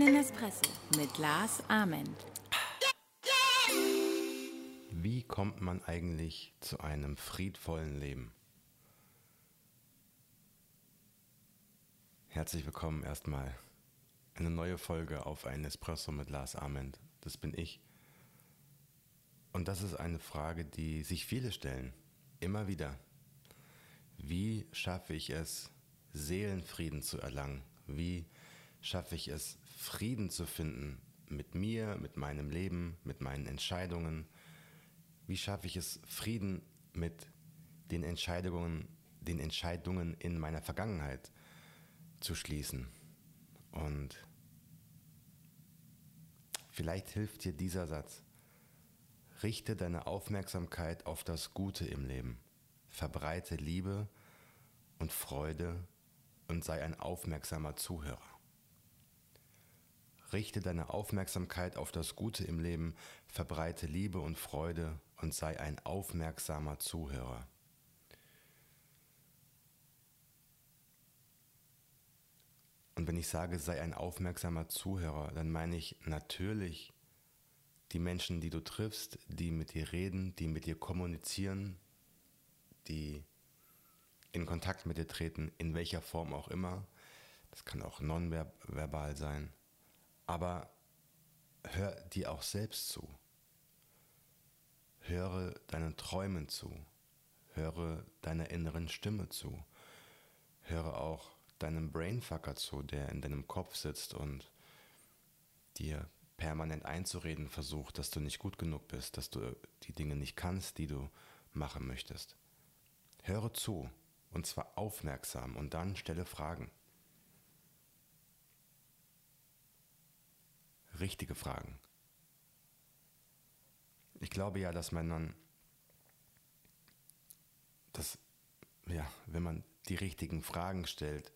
einen Espresso mit Lars Ament. Wie kommt man eigentlich zu einem friedvollen Leben? Herzlich willkommen erstmal. Eine neue Folge auf einen Espresso mit Lars Ament. Das bin ich. Und das ist eine Frage, die sich viele stellen. Immer wieder. Wie schaffe ich es, Seelenfrieden zu erlangen? Wie schaffe ich es, Frieden zu finden mit mir, mit meinem Leben, mit meinen Entscheidungen? Wie schaffe ich es, Frieden mit den Entscheidungen, den Entscheidungen in meiner Vergangenheit zu schließen? Und vielleicht hilft dir dieser Satz. Richte deine Aufmerksamkeit auf das Gute im Leben. Verbreite Liebe und Freude und sei ein aufmerksamer Zuhörer. Richte deine Aufmerksamkeit auf das Gute im Leben, verbreite Liebe und Freude und sei ein aufmerksamer Zuhörer. Und wenn ich sage, sei ein aufmerksamer Zuhörer, dann meine ich natürlich die Menschen, die du triffst, die mit dir reden, die mit dir kommunizieren, die in Kontakt mit dir treten, in welcher Form auch immer. Das kann auch nonverbal sein. Aber hör dir auch selbst zu. Höre deinen Träumen zu. Höre deiner inneren Stimme zu. Höre auch deinem Brainfucker zu, der in deinem Kopf sitzt und dir permanent einzureden versucht, dass du nicht gut genug bist, dass du die Dinge nicht kannst, die du machen möchtest. Höre zu und zwar aufmerksam und dann stelle Fragen. Richtige Fragen. Ich glaube ja, dass dann, dass, ja, wenn man die richtigen Fragen stellt,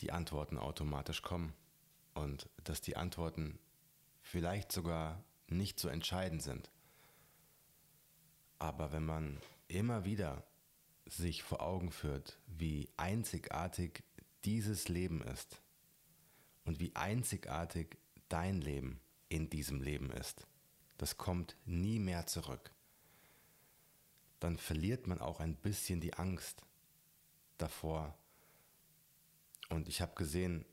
die Antworten automatisch kommen und dass die Antworten vielleicht sogar nicht zu entscheiden sind. Aber wenn man immer wieder sich vor Augen führt, wie einzigartig dieses Leben ist und wie einzigartig dein Leben in diesem Leben ist, das kommt nie mehr zurück, dann verliert man auch ein bisschen die Angst davor. Und ich habe gesehen,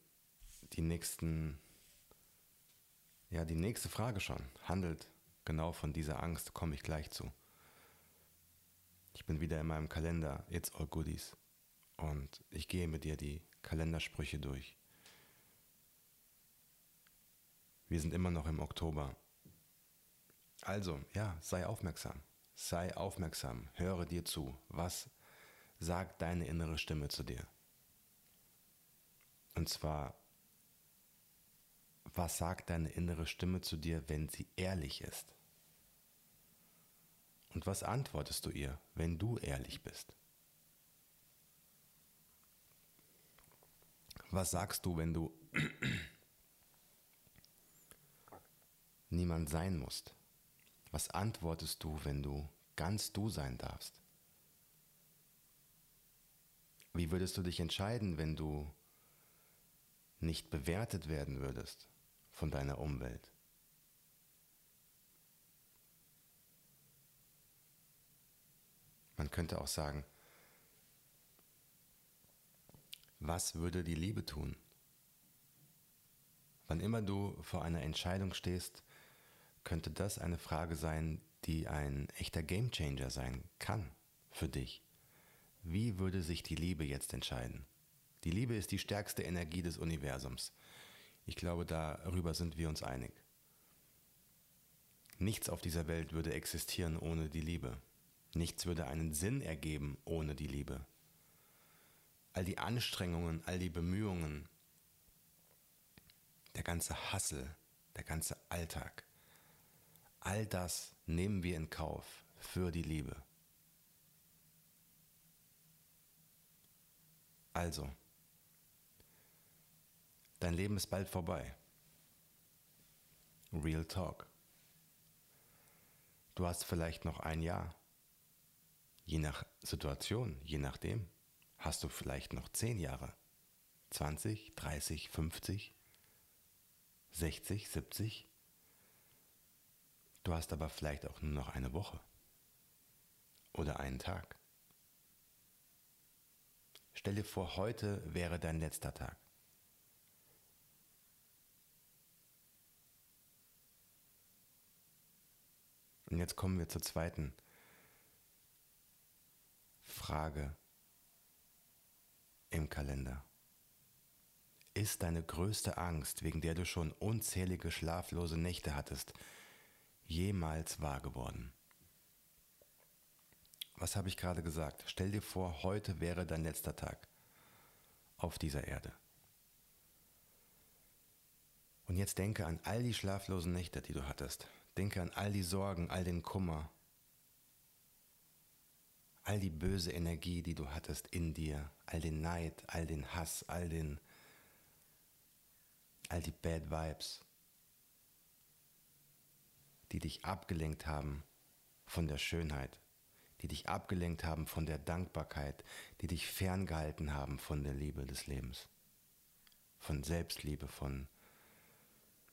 die nächsten, ja, die nächste Frage schon handelt genau von dieser Angst, komme ich gleich zu. Ich bin wieder in meinem Kalender, It's All Goodies. Und ich gehe mit dir die Kalendersprüche durch. Wir sind immer noch im Oktober. Also, ja, sei aufmerksam. Sei aufmerksam. Höre dir zu. Was sagt deine innere Stimme zu dir? Und zwar, was sagt deine innere Stimme zu dir, wenn sie ehrlich ist? Und was antwortest du ihr, wenn du ehrlich bist? Was sagst du, wenn du niemand sein musst? Was antwortest du, wenn du ganz du sein darfst? Wie würdest du dich entscheiden, wenn du nicht bewertet werden würdest von deiner Umwelt? Man könnte auch sagen, was würde die Liebe tun? Wann immer du vor einer Entscheidung stehst, könnte das eine Frage sein, die ein echter Gamechanger sein kann für dich. Wie würde sich die Liebe jetzt entscheiden? Die Liebe ist die stärkste Energie des Universums. Ich glaube, darüber sind wir uns einig. Nichts auf dieser Welt würde existieren ohne die Liebe. Nichts würde einen Sinn ergeben ohne die Liebe. All die Anstrengungen, all die Bemühungen, der ganze Hassel, der ganze Alltag, all das nehmen wir in Kauf für die Liebe. Also, dein Leben ist bald vorbei. Real Talk. Du hast vielleicht noch ein Jahr, Je nach Situation, je nachdem, hast du vielleicht noch 10 Jahre, 20, 30, 50. 60, 70? Du hast aber vielleicht auch nur noch eine Woche oder einen Tag. Stell dir vor, heute wäre dein letzter Tag. Und jetzt kommen wir zur zweiten Frage im Kalender. Ist deine größte Angst, wegen der du schon unzählige schlaflose Nächte hattest, jemals wahr geworden? Was habe ich gerade gesagt? Stell dir vor, heute wäre dein letzter Tag auf dieser Erde. Und jetzt denke an all die schlaflosen Nächte, die du hattest. Denke an all die Sorgen, all den Kummer, all die böse Energie, die du hattest in dir, all den Neid, all den Hass, all den all die Bad Vibes, die dich abgelenkt haben von der Schönheit, die dich abgelenkt haben von der Dankbarkeit, die dich ferngehalten haben von der Liebe des Lebens, von Selbstliebe, von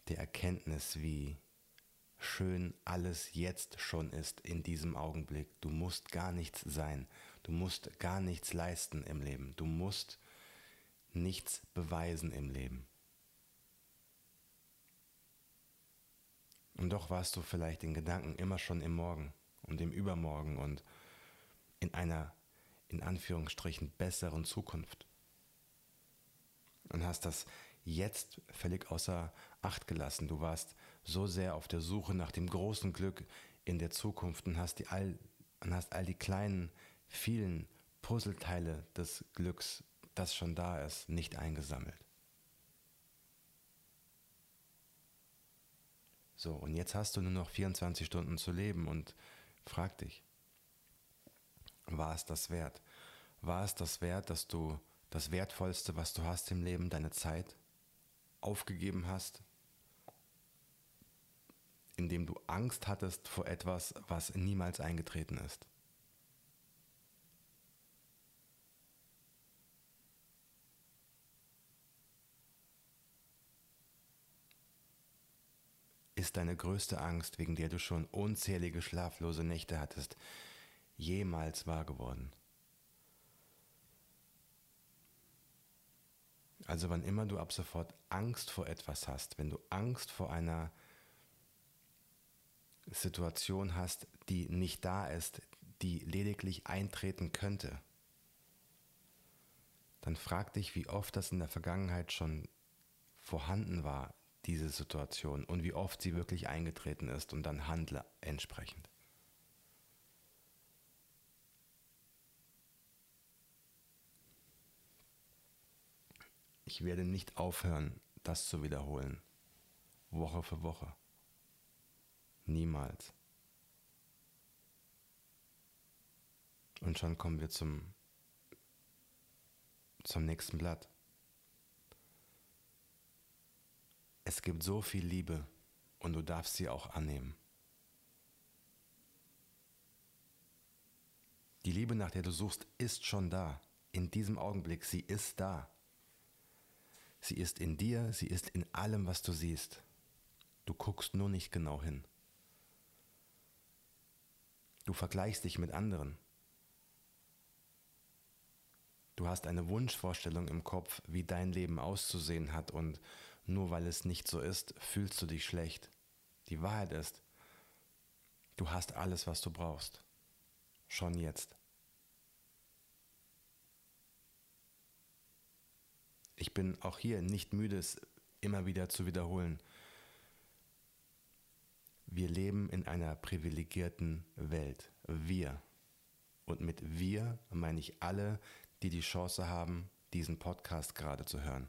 der Erkenntnis, wie schön alles jetzt schon ist in diesem Augenblick. Du musst gar nichts sein, du musst gar nichts leisten im Leben, du musst nichts beweisen im Leben. Und doch warst du vielleicht in Gedanken immer schon im Morgen und im Übermorgen und in einer, in Anführungsstrichen, besseren Zukunft. Und hast das jetzt völlig außer Acht gelassen. Du warst so sehr auf der Suche nach dem großen Glück in der Zukunft und hast, die all, und hast all die kleinen, vielen Puzzleteile des Glücks, das schon da ist, nicht eingesammelt. So, und jetzt hast du nur noch 24 Stunden zu leben und frag dich, war es das wert? War es das wert, dass du das Wertvollste, was du hast im Leben, deine Zeit, aufgegeben hast, indem du Angst hattest vor etwas, was niemals eingetreten ist? Ist deine größte Angst, wegen der du schon unzählige schlaflose Nächte hattest, jemals wahr geworden? Also wann immer du ab sofort Angst vor etwas hast, wenn du Angst vor einer Situation hast, die nicht da ist, die lediglich eintreten könnte, dann frag dich, wie oft das in der Vergangenheit schon vorhanden war, diese Situation und wie oft sie wirklich eingetreten ist und dann handle entsprechend. Ich werde nicht aufhören, das zu wiederholen, Woche für Woche. Niemals. Und schon kommen wir zum, zum nächsten Blatt. Es gibt so viel Liebe und du darfst sie auch annehmen. Die Liebe, nach der du suchst, ist schon da. In diesem Augenblick, sie ist da. Sie ist in dir, sie ist in allem, was du siehst. Du guckst nur nicht genau hin. Du vergleichst dich mit anderen. Du hast eine Wunschvorstellung im Kopf, wie dein Leben auszusehen hat und nur weil es nicht so ist, fühlst du dich schlecht. Die Wahrheit ist, du hast alles, was du brauchst. Schon jetzt. Ich bin auch hier nicht müde, es immer wieder zu wiederholen. Wir leben in einer privilegierten Welt. Wir. Und mit wir meine ich alle, die die Chance haben, diesen Podcast gerade zu hören.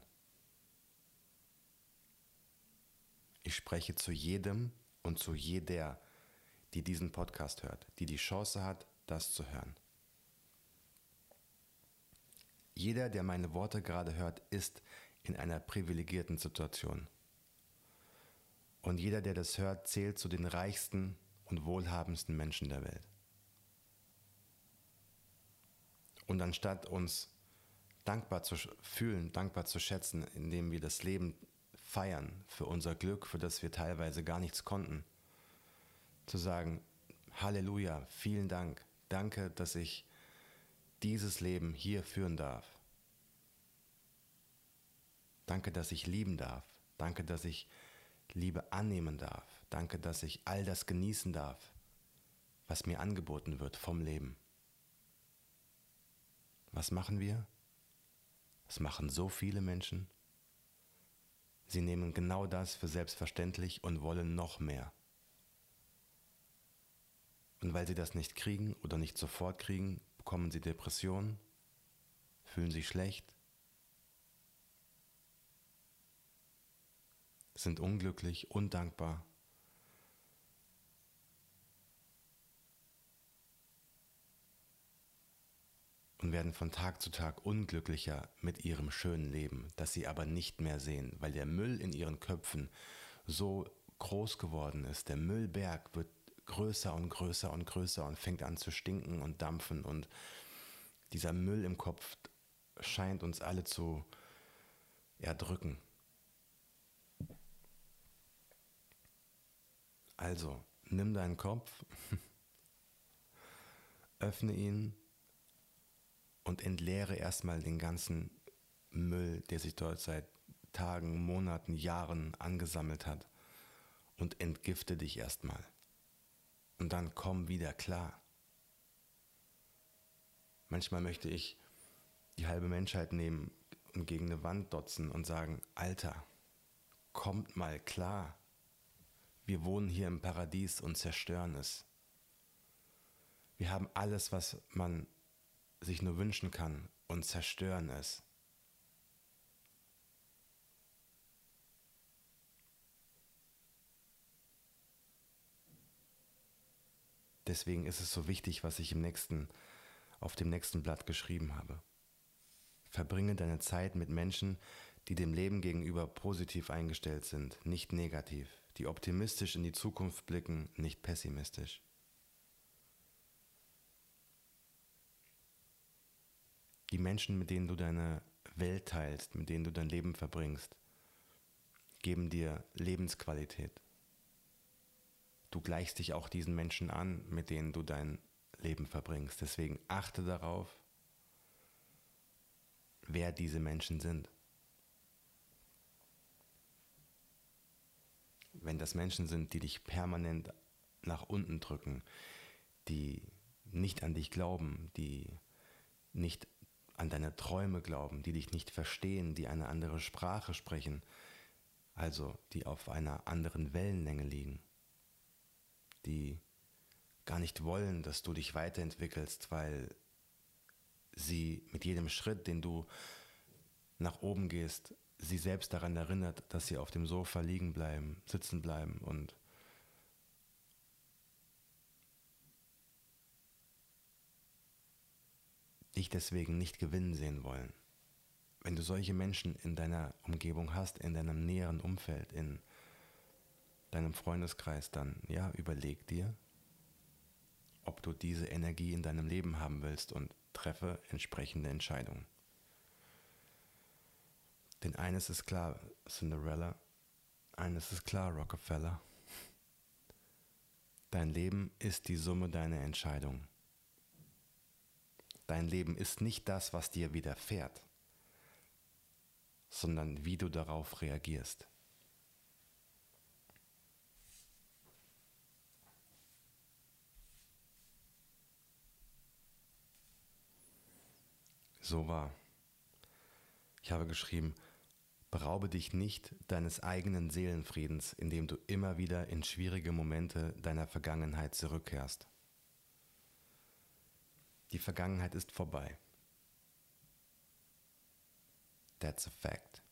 Ich spreche zu jedem und zu jeder, die diesen Podcast hört, die die Chance hat, das zu hören. Jeder, der meine Worte gerade hört, ist in einer privilegierten Situation. Und jeder, der das hört, zählt zu den reichsten und wohlhabendsten Menschen der Welt. Und anstatt uns dankbar zu fühlen, dankbar zu schätzen, indem wir das Leben feiern für unser Glück, für das wir teilweise gar nichts konnten. Zu sagen, Halleluja, vielen Dank, danke, dass ich dieses Leben hier führen darf. Danke, dass ich lieben darf. Danke, dass ich Liebe annehmen darf. Danke, dass ich all das genießen darf, was mir angeboten wird vom Leben. Was machen wir? Das machen so viele Menschen. Sie nehmen genau das für selbstverständlich und wollen noch mehr. Und weil sie das nicht kriegen oder nicht sofort kriegen, bekommen sie Depressionen, fühlen sich schlecht, sind unglücklich, undankbar. Und werden von Tag zu Tag unglücklicher mit ihrem schönen Leben, das sie aber nicht mehr sehen, weil der Müll in ihren Köpfen so groß geworden ist. Der Müllberg wird größer und größer und größer und fängt an zu stinken und dampfen und dieser Müll im Kopf scheint uns alle zu erdrücken. Also, nimm deinen Kopf, öffne ihn und entleere erstmal den ganzen Müll, der sich dort seit Tagen, Monaten, Jahren angesammelt hat und entgifte dich erstmal. Und dann komm wieder klar. Manchmal möchte ich die halbe Menschheit nehmen und gegen eine Wand dotzen und sagen, Alter, kommt mal klar. Wir wohnen hier im Paradies und zerstören es. Wir haben alles, was man sich nur wünschen kann und zerstören es. Deswegen ist es so wichtig, was ich im nächsten, auf dem nächsten Blatt geschrieben habe. Verbringe deine Zeit mit Menschen, die dem Leben gegenüber positiv eingestellt sind, nicht negativ die optimistisch in die Zukunft blicken, nicht pessimistisch. Die Menschen, mit denen du deine Welt teilst, mit denen du dein Leben verbringst, geben dir Lebensqualität. Du gleichst dich auch diesen Menschen an, mit denen du dein Leben verbringst. Deswegen achte darauf, wer diese Menschen sind. wenn das Menschen sind, die dich permanent nach unten drücken, die nicht an dich glauben, die nicht an deine Träume glauben, die dich nicht verstehen, die eine andere Sprache sprechen, also die auf einer anderen Wellenlänge liegen, die gar nicht wollen, dass du dich weiterentwickelst, weil sie mit jedem Schritt, den du nach oben gehst, sie selbst daran erinnert, dass sie auf dem Sofa liegen bleiben, sitzen bleiben und dich deswegen nicht gewinnen sehen wollen. Wenn du solche Menschen in deiner Umgebung hast, in deinem näheren Umfeld, in deinem Freundeskreis, dann ja, überleg dir, ob du diese Energie in deinem Leben haben willst und treffe entsprechende Entscheidungen. Denn eines ist klar, Cinderella, eines ist klar, Rockefeller. Dein Leben ist die Summe deiner Entscheidungen. Dein Leben ist nicht das, was dir widerfährt, sondern wie du darauf reagierst. So war. Ich habe geschrieben, Beraube dich nicht deines eigenen Seelenfriedens, indem du immer wieder in schwierige Momente deiner Vergangenheit zurückkehrst. Die Vergangenheit ist vorbei. That's a fact.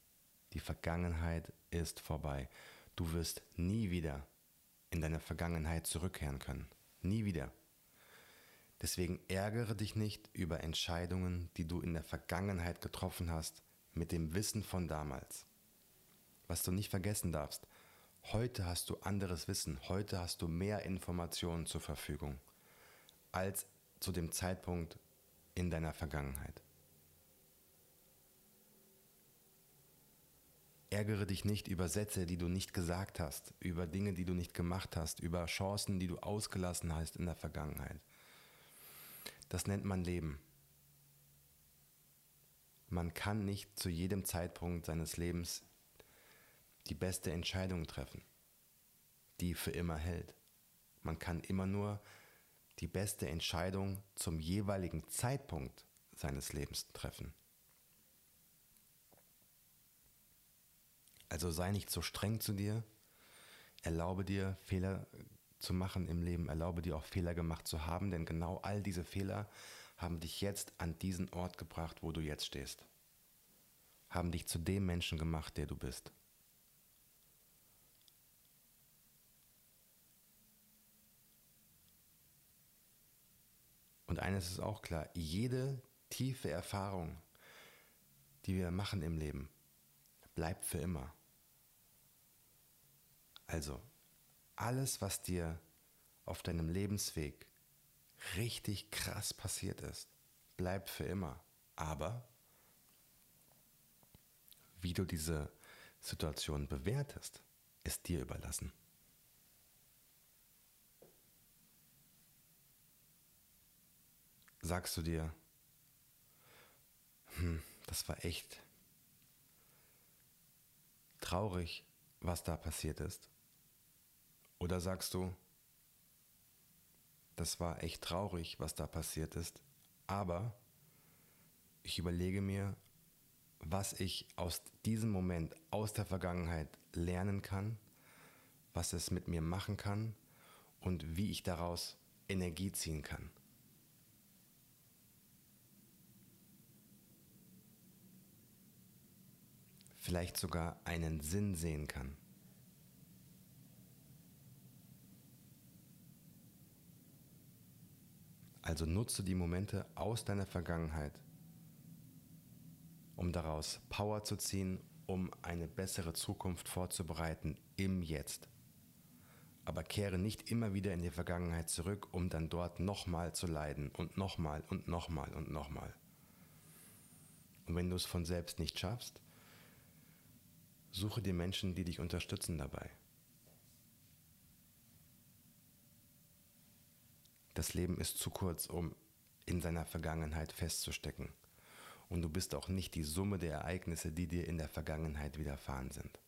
Die Vergangenheit ist vorbei. Du wirst nie wieder in deine Vergangenheit zurückkehren können. Nie wieder. Deswegen ärgere dich nicht über Entscheidungen, die du in der Vergangenheit getroffen hast, mit dem Wissen von damals. Was du nicht vergessen darfst, heute hast du anderes Wissen, heute hast du mehr Informationen zur Verfügung als zu dem Zeitpunkt in deiner Vergangenheit. Ärgere dich nicht über Sätze, die du nicht gesagt hast, über Dinge, die du nicht gemacht hast, über Chancen, die du ausgelassen hast in der Vergangenheit. Das nennt man Leben. Man kann nicht zu jedem Zeitpunkt seines Lebens die beste Entscheidung treffen, die für immer hält. Man kann immer nur die beste Entscheidung zum jeweiligen Zeitpunkt seines Lebens treffen. Also sei nicht so streng zu dir, erlaube dir Fehler zu machen im Leben, erlaube dir auch Fehler gemacht zu haben, denn genau all diese Fehler haben dich jetzt an diesen Ort gebracht, wo du jetzt stehst. Haben dich zu dem Menschen gemacht, der du bist. Und eines ist auch klar, jede tiefe Erfahrung, die wir machen im Leben, bleibt für immer. Also, alles, was dir auf deinem Lebensweg richtig krass passiert ist, bleibt für immer. Aber wie du diese Situation bewertest, ist dir überlassen. Sagst du dir, hm, das war echt traurig, was da passiert ist? Oder sagst du, das war echt traurig, was da passiert ist, aber ich überlege mir, was ich aus diesem Moment, aus der Vergangenheit lernen kann, was es mit mir machen kann und wie ich daraus Energie ziehen kann. Vielleicht sogar einen Sinn sehen kann. Also nutze die Momente aus deiner Vergangenheit, um daraus Power zu ziehen, um eine bessere Zukunft vorzubereiten im Jetzt. Aber kehre nicht immer wieder in die Vergangenheit zurück, um dann dort nochmal zu leiden und nochmal und nochmal und nochmal. Und wenn du es von selbst nicht schaffst, suche dir Menschen, die dich unterstützen dabei. Das Leben ist zu kurz, um in seiner Vergangenheit festzustecken. Und du bist auch nicht die Summe der Ereignisse, die dir in der Vergangenheit widerfahren sind.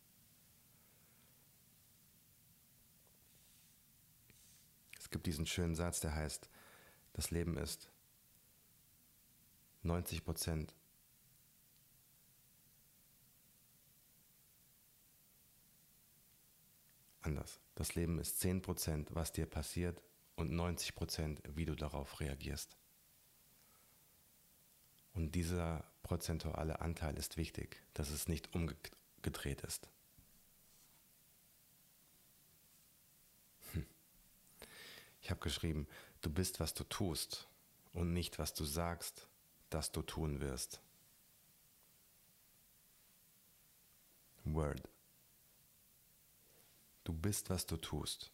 Es gibt diesen schönen Satz, der heißt, das Leben ist 90 Prozent anders. Das Leben ist 10 Prozent, was dir passiert und 90 Prozent, wie du darauf reagierst. Und dieser prozentuale Anteil ist wichtig, dass es nicht umgedreht ist. Hm. Ich habe geschrieben, du bist, was du tust und nicht, was du sagst, dass du tun wirst. Word. Du bist, was du tust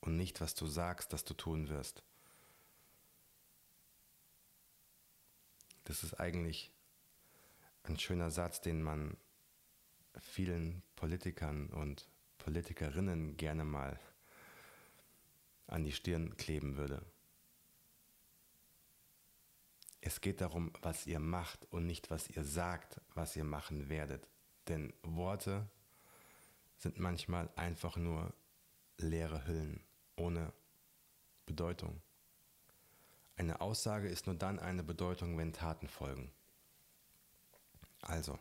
und nicht, was du sagst, dass du tun wirst. Das ist eigentlich ein schöner Satz, den man vielen Politikern und Politikerinnen gerne mal an die Stirn kleben würde. Es geht darum, was ihr macht und nicht, was ihr sagt, was ihr machen werdet. Denn Worte sind manchmal einfach nur leere Hüllen ohne Bedeutung. Eine Aussage ist nur dann eine Bedeutung, wenn Taten folgen. Also,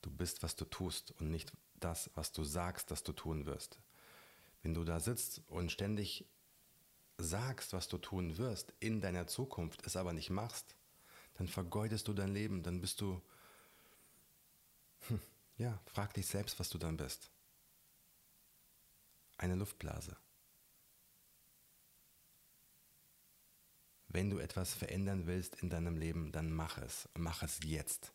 du bist, was du tust und nicht das, was du sagst, dass du tun wirst. Wenn du da sitzt und ständig sagst, was du tun wirst in deiner Zukunft, es aber nicht machst, dann vergeudest du dein Leben, dann bist du, hm, ja, frag dich selbst, was du dann bist. Eine Luftblase. Wenn du etwas verändern willst in deinem Leben, dann mach es. Mach es jetzt.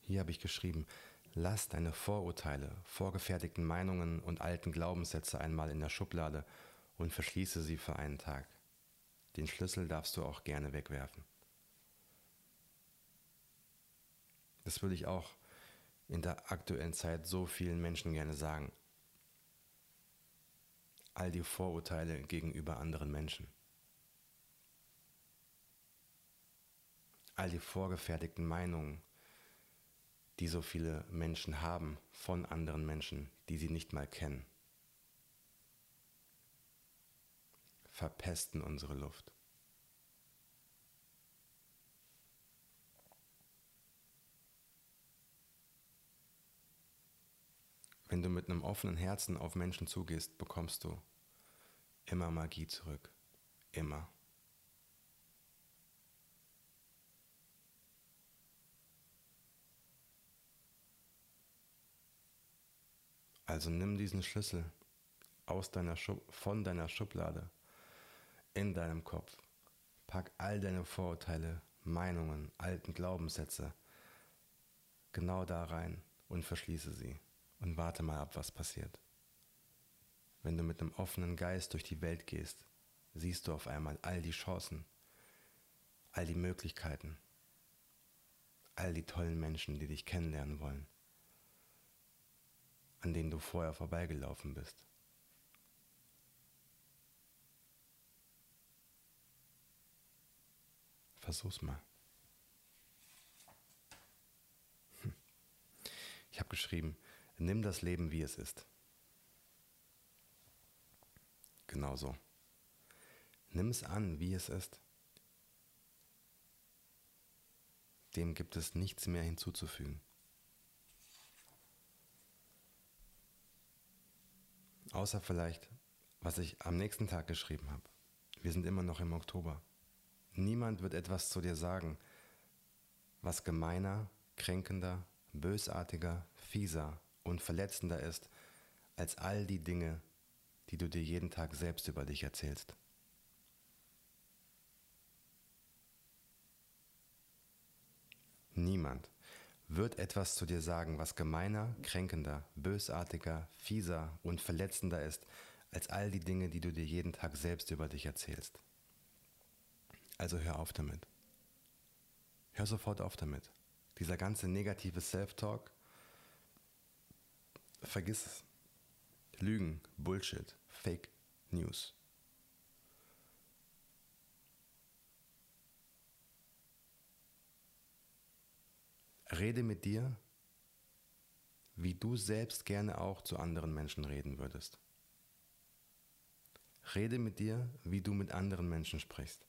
Hier habe ich geschrieben, lass deine Vorurteile, vorgefertigten Meinungen und alten Glaubenssätze einmal in der Schublade und verschließe sie für einen Tag. Den Schlüssel darfst du auch gerne wegwerfen. Das würde ich auch in der aktuellen Zeit so vielen Menschen gerne sagen. All die Vorurteile gegenüber anderen Menschen. All die vorgefertigten Meinungen, die so viele Menschen haben von anderen Menschen, die sie nicht mal kennen. verpesten unsere Luft. Wenn du mit einem offenen Herzen auf Menschen zugehst, bekommst du immer Magie zurück. Immer. Also nimm diesen Schlüssel aus deiner von deiner Schublade in deinem Kopf. Pack all deine Vorurteile, Meinungen, alten Glaubenssätze genau da rein und verschließe sie und warte mal ab, was passiert. Wenn du mit einem offenen Geist durch die Welt gehst, siehst du auf einmal all die Chancen, all die Möglichkeiten, all die tollen Menschen, die dich kennenlernen wollen, an denen du vorher vorbeigelaufen bist. Versuch's mal. Hm. Ich habe geschrieben, nimm das Leben, wie es ist. Genauso. Nimm es an, wie es ist. Dem gibt es nichts mehr hinzuzufügen. Außer vielleicht, was ich am nächsten Tag geschrieben habe. Wir sind immer noch im Oktober. Niemand wird etwas zu dir sagen, was gemeiner, kränkender, bösartiger, fieser und verletzender ist als all die Dinge, die du dir jeden Tag selbst über dich erzählst. Niemand wird etwas zu dir sagen, was gemeiner, kränkender, bösartiger, fieser und verletzender ist als all die Dinge, die du dir jeden Tag selbst über dich erzählst. Also hör auf damit. Hör sofort auf damit. Dieser ganze negative Self-Talk, vergiss es. Lügen, Bullshit, Fake News. Rede mit dir, wie du selbst gerne auch zu anderen Menschen reden würdest. Rede mit dir, wie du mit anderen Menschen sprichst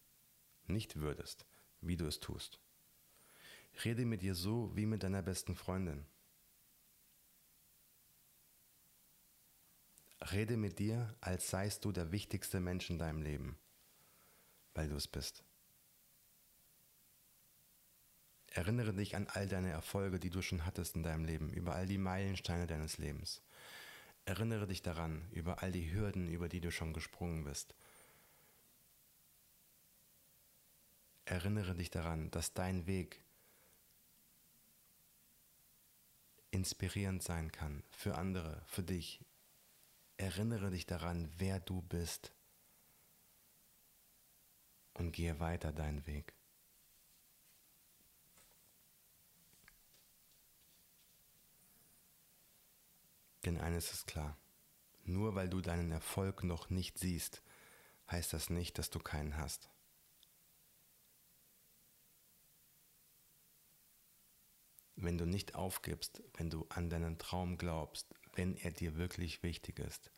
nicht würdest, wie du es tust. Rede mit dir so wie mit deiner besten Freundin. Rede mit dir, als seist du der wichtigste Mensch in deinem Leben, weil du es bist. Erinnere dich an all deine Erfolge, die du schon hattest in deinem Leben, über all die Meilensteine deines Lebens. Erinnere dich daran, über all die Hürden, über die du schon gesprungen bist Erinnere dich daran, dass dein Weg inspirierend sein kann für andere, für dich. Erinnere dich daran, wer du bist und gehe weiter deinen Weg. Denn eines ist klar, nur weil du deinen Erfolg noch nicht siehst, heißt das nicht, dass du keinen hast. wenn du nicht aufgibst, wenn du an deinen Traum glaubst, wenn er dir wirklich wichtig ist,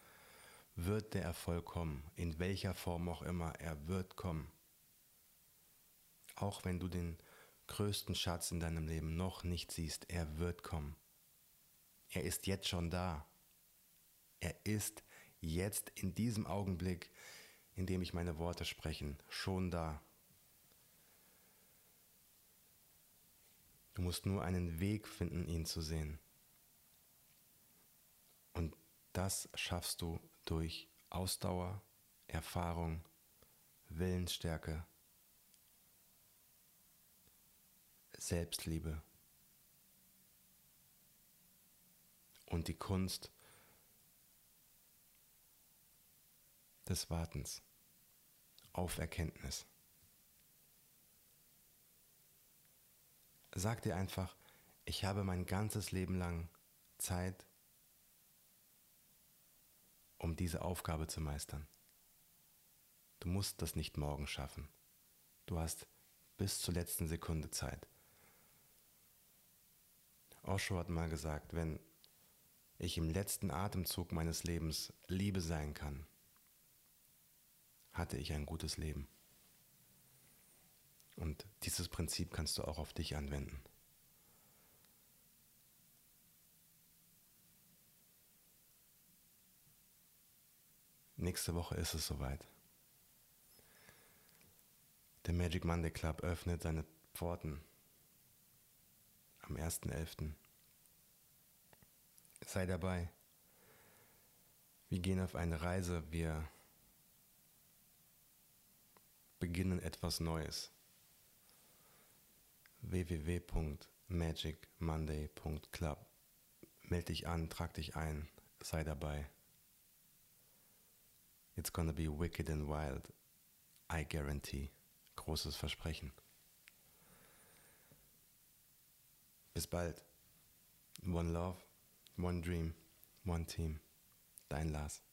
wird der Erfolg kommen, in welcher Form auch immer, er wird kommen. Auch wenn du den größten Schatz in deinem Leben noch nicht siehst, er wird kommen. Er ist jetzt schon da. Er ist jetzt in diesem Augenblick, in dem ich meine Worte spreche, schon da. Du musst nur einen Weg finden, ihn zu sehen. Das schaffst du durch Ausdauer, Erfahrung, Willensstärke, Selbstliebe und die Kunst des Wartens auf Erkenntnis. Sag dir einfach, ich habe mein ganzes Leben lang Zeit, um diese Aufgabe zu meistern. Du musst das nicht morgen schaffen. Du hast bis zur letzten Sekunde Zeit. Osho hat mal gesagt, wenn ich im letzten Atemzug meines Lebens Liebe sein kann, hatte ich ein gutes Leben. Und dieses Prinzip kannst du auch auf dich anwenden. Nächste Woche ist es soweit. Der Magic Monday Club öffnet seine Pforten am 1.11. Sei dabei. Wir gehen auf eine Reise, wir beginnen etwas Neues. www.magicmonday.club Meld dich an, trag dich ein, sei dabei. It's gonna be wicked and wild, I guarantee. Großes Versprechen. Bis bald. One Love, One Dream, One Team. Dein Lars.